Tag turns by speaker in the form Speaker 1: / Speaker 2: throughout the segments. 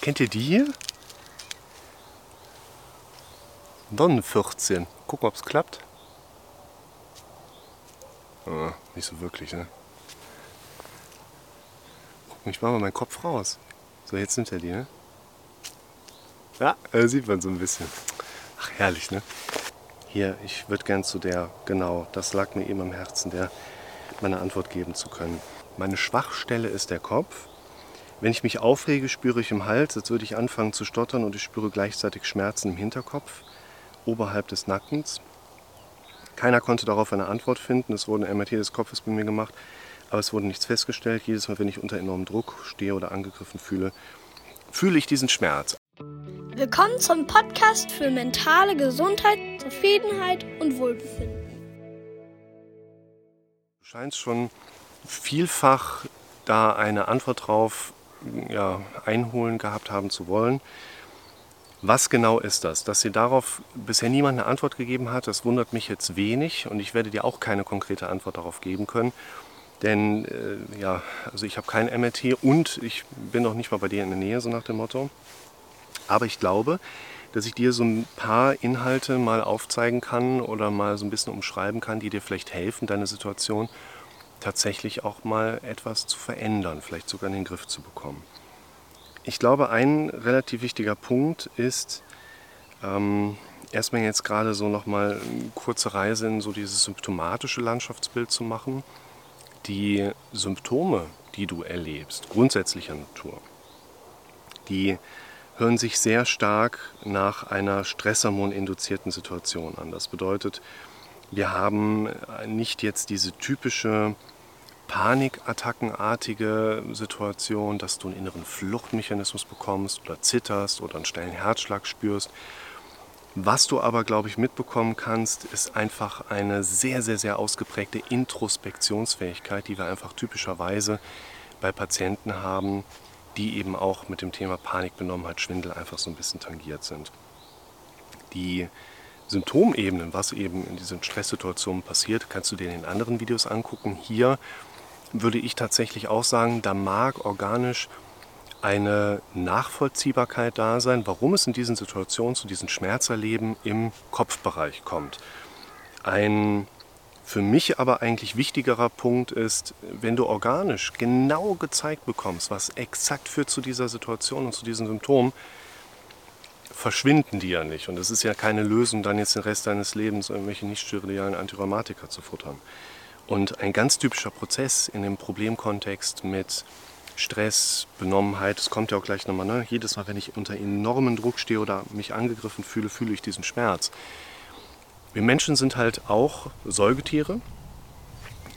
Speaker 1: Kennt ihr die hier? Don 14. Gucken, ob es klappt. Ah, nicht so wirklich, ne? Guck, ich mache mal meinen Kopf raus. So, jetzt nimmt er die, ne? Ja, äh, sieht man so ein bisschen. Ach, herrlich, ne? Hier, ich würde gern zu der, genau, das lag mir eben am Herzen, der meine Antwort geben zu können. Meine Schwachstelle ist der Kopf. Wenn ich mich aufrege, spüre ich im Hals, als würde ich anfangen zu stottern und ich spüre gleichzeitig Schmerzen im Hinterkopf, oberhalb des Nackens. Keiner konnte darauf eine Antwort finden. Es wurde ein MRT des Kopfes bei mir gemacht, aber es wurde nichts festgestellt. Jedes Mal, wenn ich unter enormem Druck stehe oder angegriffen fühle, fühle ich diesen Schmerz.
Speaker 2: Willkommen zum Podcast für mentale Gesundheit, Zufriedenheit und Wohlbefinden.
Speaker 1: Du scheinst schon vielfach da eine Antwort drauf ja, einholen gehabt haben zu wollen. Was genau ist das? Dass dir darauf bisher niemand eine Antwort gegeben hat, das wundert mich jetzt wenig und ich werde dir auch keine konkrete Antwort darauf geben können. Denn äh, ja, also ich habe kein MRT und ich bin noch nicht mal bei dir in der Nähe, so nach dem Motto. Aber ich glaube, dass ich dir so ein paar Inhalte mal aufzeigen kann oder mal so ein bisschen umschreiben kann, die dir vielleicht helfen, deine Situation tatsächlich auch mal etwas zu verändern, vielleicht sogar in den Griff zu bekommen. Ich glaube, ein relativ wichtiger Punkt ist, ähm, erstmal jetzt gerade so nochmal eine kurze Reise in so dieses symptomatische Landschaftsbild zu machen. Die Symptome, die du erlebst, grundsätzlicher Natur, die hören sich sehr stark nach einer Stresshormon-induzierten Situation an. Das bedeutet, wir haben nicht jetzt diese typische panikattackenartige Situation, dass du einen inneren Fluchtmechanismus bekommst oder zitterst oder einen schnellen Herzschlag spürst. Was du aber, glaube ich, mitbekommen kannst, ist einfach eine sehr, sehr, sehr ausgeprägte Introspektionsfähigkeit, die wir einfach typischerweise bei Patienten haben, die eben auch mit dem Thema Panikbenommenheit, Schwindel einfach so ein bisschen tangiert sind. Die Symptomebenen, was eben in diesen Stresssituationen passiert, kannst du dir in den anderen Videos angucken. Hier würde ich tatsächlich auch sagen, da mag organisch eine Nachvollziehbarkeit da sein, warum es in diesen Situationen zu diesen Schmerzerleben im Kopfbereich kommt. Ein für mich aber eigentlich wichtigerer Punkt ist, wenn du organisch genau gezeigt bekommst, was exakt führt zu dieser Situation und zu diesen Symptomen, verschwinden die ja nicht. Und es ist ja keine Lösung, dann jetzt den Rest deines Lebens irgendwelche nicht steroidalen Antirheumatika zu futtern. Und ein ganz typischer Prozess in dem Problemkontext mit Stress, Benommenheit, das kommt ja auch gleich nochmal, ne? jedes Mal, wenn ich unter enormen Druck stehe oder mich angegriffen fühle, fühle ich diesen Schmerz. Wir Menschen sind halt auch Säugetiere.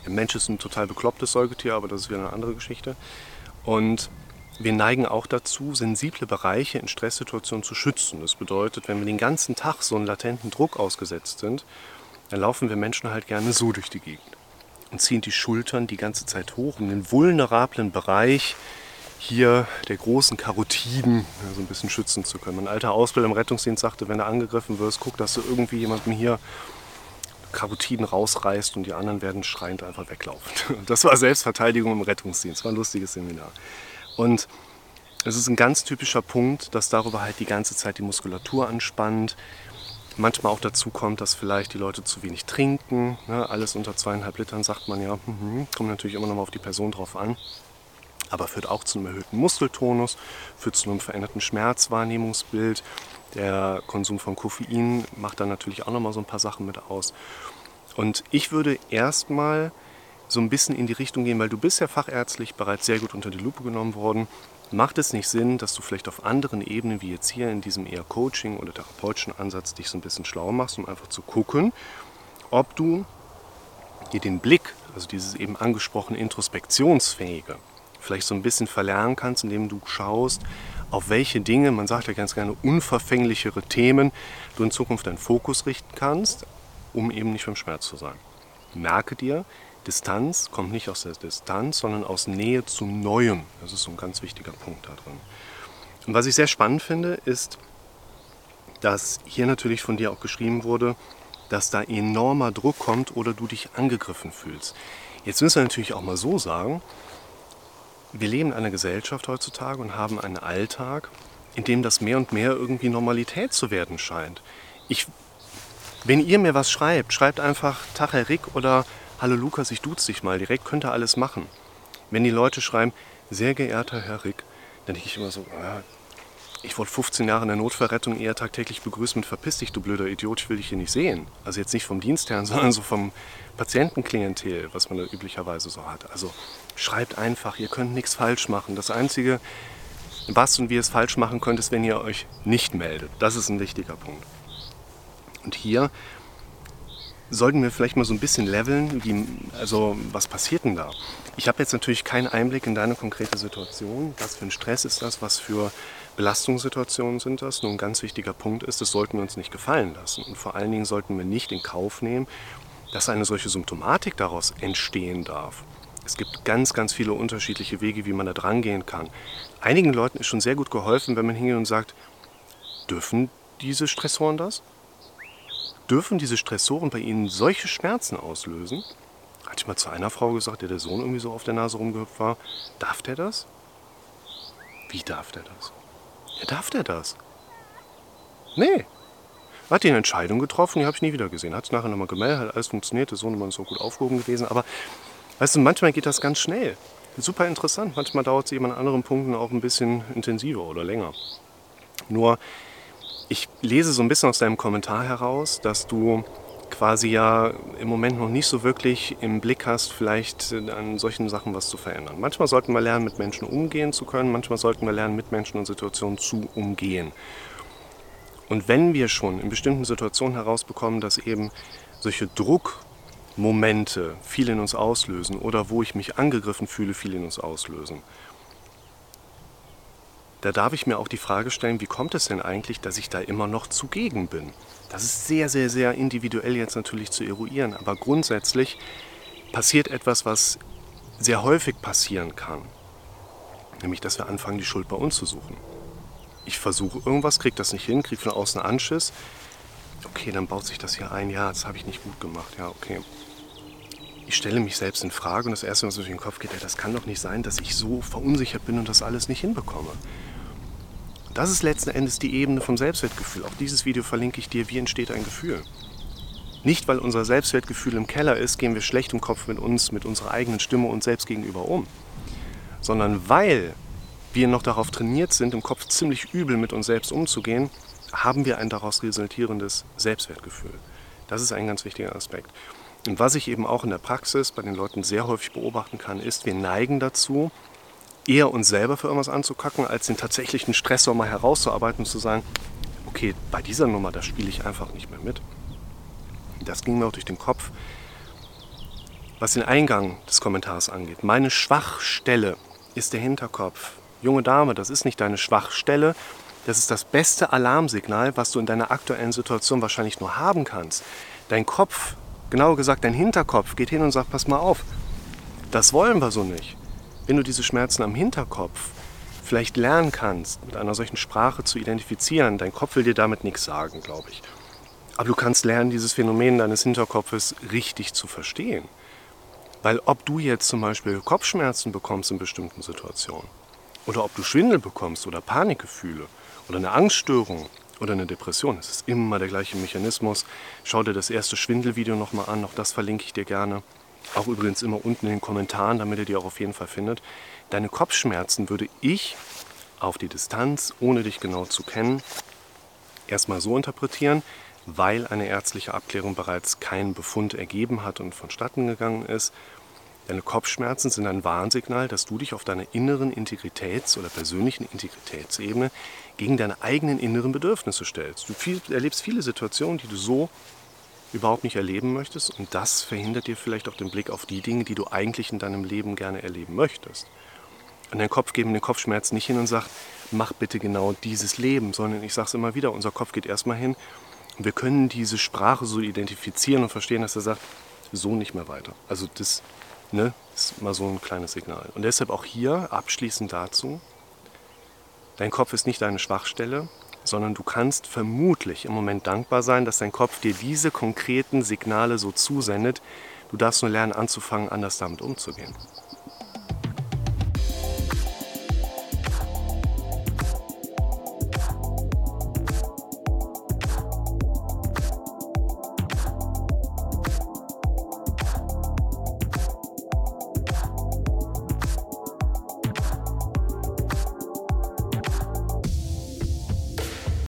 Speaker 1: Der Mensch ist ein total beklopptes Säugetier, aber das ist wieder eine andere Geschichte. Und wir neigen auch dazu, sensible Bereiche in Stresssituationen zu schützen. Das bedeutet, wenn wir den ganzen Tag so einen latenten Druck ausgesetzt sind, dann laufen wir Menschen halt gerne so durch die Gegend und ziehen die Schultern die ganze Zeit hoch, um den vulnerablen Bereich hier der großen Karotiden so ein bisschen schützen zu können. Mein alter Ausbilder im Rettungsdienst sagte, wenn du angegriffen wirst, guck, dass du irgendwie jemandem hier Karotiden rausreißt und die anderen werden schreiend einfach weglaufen. Das war Selbstverteidigung im Rettungsdienst, war ein lustiges Seminar. Und es ist ein ganz typischer Punkt, dass darüber halt die ganze Zeit die Muskulatur anspannt, manchmal auch dazu kommt, dass vielleicht die Leute zu wenig trinken. Ne? Alles unter zweieinhalb Litern sagt man ja, mhm, kommt natürlich immer noch mal auf die Person drauf an. Aber führt auch zu einem erhöhten Muskeltonus, führt zu einem veränderten Schmerzwahrnehmungsbild. Der Konsum von Koffein macht dann natürlich auch noch mal so ein paar Sachen mit aus. Und ich würde erstmal so ein bisschen in die Richtung gehen, weil du bist ja fachärztlich bereits sehr gut unter die Lupe genommen worden Macht es nicht Sinn, dass du vielleicht auf anderen Ebenen, wie jetzt hier in diesem eher Coaching- oder therapeutischen Ansatz, dich so ein bisschen schlau machst, um einfach zu gucken, ob du dir den Blick, also dieses eben angesprochene Introspektionsfähige, vielleicht so ein bisschen verlernen kannst, indem du schaust, auf welche Dinge, man sagt ja ganz gerne unverfänglichere Themen, du in Zukunft deinen Fokus richten kannst, um eben nicht beim Schmerz zu sein. Merke dir, Distanz kommt nicht aus der Distanz, sondern aus Nähe zu Neuem. Das ist so ein ganz wichtiger Punkt da drin. Und was ich sehr spannend finde, ist, dass hier natürlich von dir auch geschrieben wurde, dass da enormer Druck kommt oder du dich angegriffen fühlst. Jetzt müssen wir natürlich auch mal so sagen, wir leben in einer Gesellschaft heutzutage und haben einen Alltag, in dem das mehr und mehr irgendwie Normalität zu werden scheint. Ich, wenn ihr mir was schreibt, schreibt einfach Tag Herr Rick oder Hallo Lukas, ich duze dich mal direkt, könnt ihr alles machen. Wenn die Leute schreiben, sehr geehrter Herr Rick, dann denke ich immer so, ah, ich wurde 15 Jahre in der Notfallrettung eher tagtäglich begrüßt mit Verpiss dich, du blöder Idiot, ich will dich hier nicht sehen. Also jetzt nicht vom Dienstherrn, sondern so vom Patientenklientel, was man da üblicherweise so hat. Also schreibt einfach, ihr könnt nichts falsch machen. Das Einzige, was und wie ihr es falsch machen könnt, ist, wenn ihr euch nicht meldet. Das ist ein wichtiger Punkt. Und hier sollten wir vielleicht mal so ein bisschen leveln, wie, also was passiert denn da? Ich habe jetzt natürlich keinen Einblick in deine konkrete Situation. Was für ein Stress ist das? Was für Belastungssituationen sind das? Nur ein ganz wichtiger Punkt ist, das sollten wir uns nicht gefallen lassen. Und vor allen Dingen sollten wir nicht in Kauf nehmen, dass eine solche Symptomatik daraus entstehen darf. Es gibt ganz, ganz viele unterschiedliche Wege, wie man da dran gehen kann. Einigen Leuten ist schon sehr gut geholfen, wenn man hingeht und sagt, dürfen diese Stressoren das? Dürfen diese Stressoren bei Ihnen solche Schmerzen auslösen? Hatte ich mal zu einer Frau gesagt, der der Sohn irgendwie so auf der Nase rumgehüpft war, darf der das? Wie darf der das? Ja, darf der das? Nee. Hat die eine Entscheidung getroffen, die habe ich nie wieder gesehen. Hat es nachher nochmal gemeldet, hat alles funktioniert, der Sohn ist so gut aufgehoben gewesen. Aber weißt du, manchmal geht das ganz schnell. Super interessant. Manchmal dauert es eben an anderen Punkten auch ein bisschen intensiver oder länger. Nur, ich lese so ein bisschen aus deinem Kommentar heraus, dass du quasi ja im Moment noch nicht so wirklich im Blick hast, vielleicht an solchen Sachen was zu verändern. Manchmal sollten wir lernen, mit Menschen umgehen zu können, manchmal sollten wir lernen, mit Menschen und Situationen zu umgehen. Und wenn wir schon in bestimmten Situationen herausbekommen, dass eben solche Druckmomente viel in uns auslösen oder wo ich mich angegriffen fühle, viel in uns auslösen, da darf ich mir auch die Frage stellen, wie kommt es denn eigentlich, dass ich da immer noch zugegen bin? Das ist sehr, sehr, sehr individuell jetzt natürlich zu eruieren, aber grundsätzlich passiert etwas, was sehr häufig passieren kann. Nämlich, dass wir anfangen, die Schuld bei uns zu suchen. Ich versuche irgendwas, kriege das nicht hin, kriege von außen Anschiss. Okay, dann baut sich das hier ein. Ja, das habe ich nicht gut gemacht. Ja, okay. Ich stelle mich selbst in Frage und das Erste, was durch den Kopf geht, ja, das kann doch nicht sein, dass ich so verunsichert bin und das alles nicht hinbekomme. Das ist letzten Endes die Ebene vom Selbstwertgefühl. Auch dieses Video verlinke ich dir, wie entsteht ein Gefühl. Nicht, weil unser Selbstwertgefühl im Keller ist, gehen wir schlecht im Kopf mit uns, mit unserer eigenen Stimme uns selbst gegenüber um. Sondern weil wir noch darauf trainiert sind, im Kopf ziemlich übel mit uns selbst umzugehen, haben wir ein daraus resultierendes Selbstwertgefühl. Das ist ein ganz wichtiger Aspekt. Und was ich eben auch in der Praxis bei den Leuten sehr häufig beobachten kann, ist, wir neigen dazu, eher uns selber für irgendwas anzukacken, als den tatsächlichen Stressor mal herauszuarbeiten und zu sagen, okay, bei dieser Nummer, da spiele ich einfach nicht mehr mit. Das ging mir auch durch den Kopf. Was den Eingang des Kommentars angeht, meine Schwachstelle ist der Hinterkopf. Junge Dame, das ist nicht deine Schwachstelle, das ist das beste Alarmsignal, was du in deiner aktuellen Situation wahrscheinlich nur haben kannst. Dein Kopf, genauer gesagt dein Hinterkopf, geht hin und sagt, pass mal auf, das wollen wir so nicht wenn du diese Schmerzen am Hinterkopf vielleicht lernen kannst, mit einer solchen Sprache zu identifizieren, dein Kopf will dir damit nichts sagen, glaube ich. Aber du kannst lernen, dieses Phänomen deines Hinterkopfes richtig zu verstehen. Weil ob du jetzt zum Beispiel Kopfschmerzen bekommst in bestimmten Situationen, oder ob du Schwindel bekommst oder Panikgefühle oder eine Angststörung oder eine Depression, es ist immer der gleiche Mechanismus. Schau dir das erste Schwindelvideo nochmal an, auch das verlinke ich dir gerne. Auch übrigens immer unten in den Kommentaren, damit ihr die auch auf jeden Fall findet. Deine Kopfschmerzen würde ich auf die Distanz, ohne dich genau zu kennen, erstmal so interpretieren, weil eine ärztliche Abklärung bereits keinen Befund ergeben hat und vonstatten gegangen ist. Deine Kopfschmerzen sind ein Warnsignal, dass du dich auf deiner inneren Integritäts- oder persönlichen Integritätsebene gegen deine eigenen inneren Bedürfnisse stellst. Du viel, erlebst viele Situationen, die du so überhaupt nicht erleben möchtest. Und das verhindert dir vielleicht auch den Blick auf die Dinge, die du eigentlich in deinem Leben gerne erleben möchtest. Und dein Kopf geben den Kopfschmerz nicht hin und sagt, mach bitte genau dieses Leben, sondern ich sage es immer wieder, unser Kopf geht erstmal hin und wir können diese Sprache so identifizieren und verstehen, dass er sagt, so nicht mehr weiter. Also das ne, ist mal so ein kleines Signal. Und deshalb auch hier abschließend dazu, dein Kopf ist nicht deine Schwachstelle, sondern du kannst vermutlich im Moment dankbar sein, dass dein Kopf dir diese konkreten Signale so zusendet. Du darfst nur lernen, anzufangen, anders damit umzugehen.